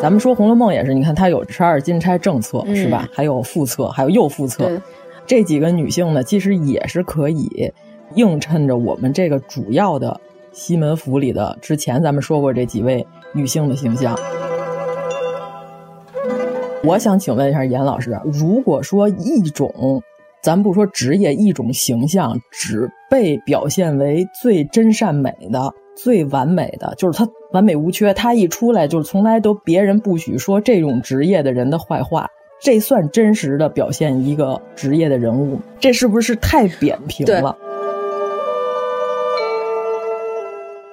咱们说《红楼梦》也是，你看它有十二金钗正册、嗯是吧？还有副册，还有右副册，这几个女性呢，其实也是可以映衬着我们这个主要的西门府里的之前咱们说过这几位女性的形象。我想请问一下严老师，如果说一种，咱不说职业，一种形象只被表现为最真善美的、最完美的，就是他完美无缺，他一出来就是从来都别人不许说这种职业的人的坏话，这算真实的表现一个职业的人物吗？这是不是太扁平了？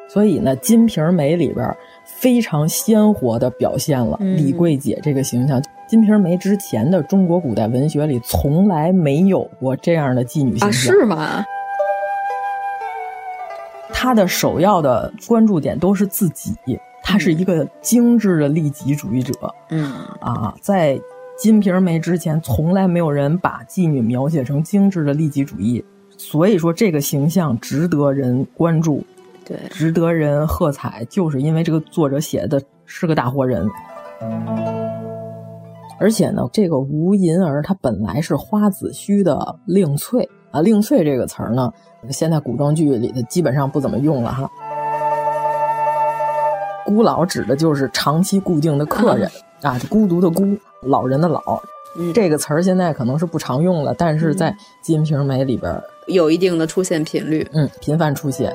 所以呢，《金瓶梅》里边非常鲜活的表现了嗯李桂姐这个形象。金瓶梅》之前的中国古代文学里从来没有过这样的妓女形象。啊，是吗？她的首要的关注点都是自己，他是一个精致的利己主义者。嗯啊，在《金瓶梅》之前，从来没有人把妓女描写成精致的利己主义，所以说这个形象值得人关注，对，值得人喝彩，就是因为这个作者写的是个大活人。而且呢，这个吴银儿她本来是花子虚的令翠啊，令翠这个词儿呢，现在古装剧里的基本上不怎么用了哈。孤老指的就是长期固定的客人、啊，孤独的孤，老人的老。嗯这个词儿现在可能是不常用了，但是在《金瓶梅》里边儿，有一定的出现频率。嗯，频繁出现。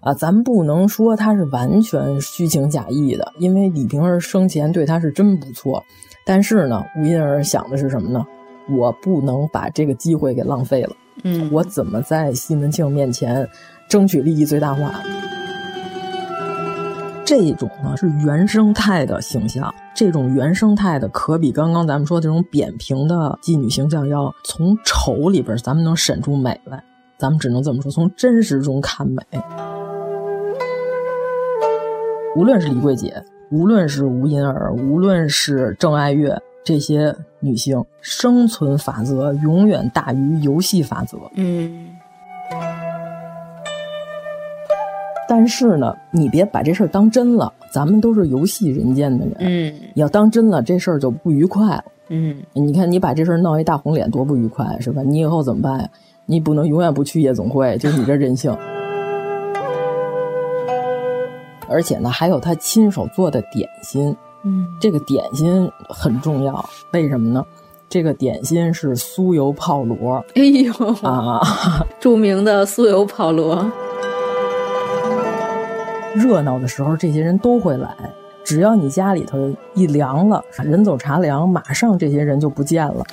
啊，咱不能说他是完全虚情假意的，因为李瓶儿生前对他是真不错。但是呢，吴银儿想的是什么呢？我不能把这个机会给浪费了。嗯，我怎么在西门庆面前争取利益最大化？这种呢是原生态的形象，这种原生态的可比刚刚咱们说这种扁平的妓女形象要从丑里边咱们能审出美来，咱们只能这么说，从真实中看美。无论是李桂姐，无论是吴银儿，无论是郑爱月，这些女性，生存法则永远大于游戏法则。嗯但是呢，你别把这事儿当真了，咱们都是游戏人间的人，嗯你要当真了，这事儿就不愉快了。嗯你看，你把这事儿闹一大红脸，多不愉快，是吧？你以后怎么办呀？你不能永远不去夜总会，就你这任性。而且呢，还有他亲手做的点心，嗯，这个点心很重要，为什么呢？这个点心是酥油泡螺哎呦啊，著名的酥油泡螺。热闹的时候，这些人都会来。只要你家里头一凉了，人走茶凉，马上这些人就不见了。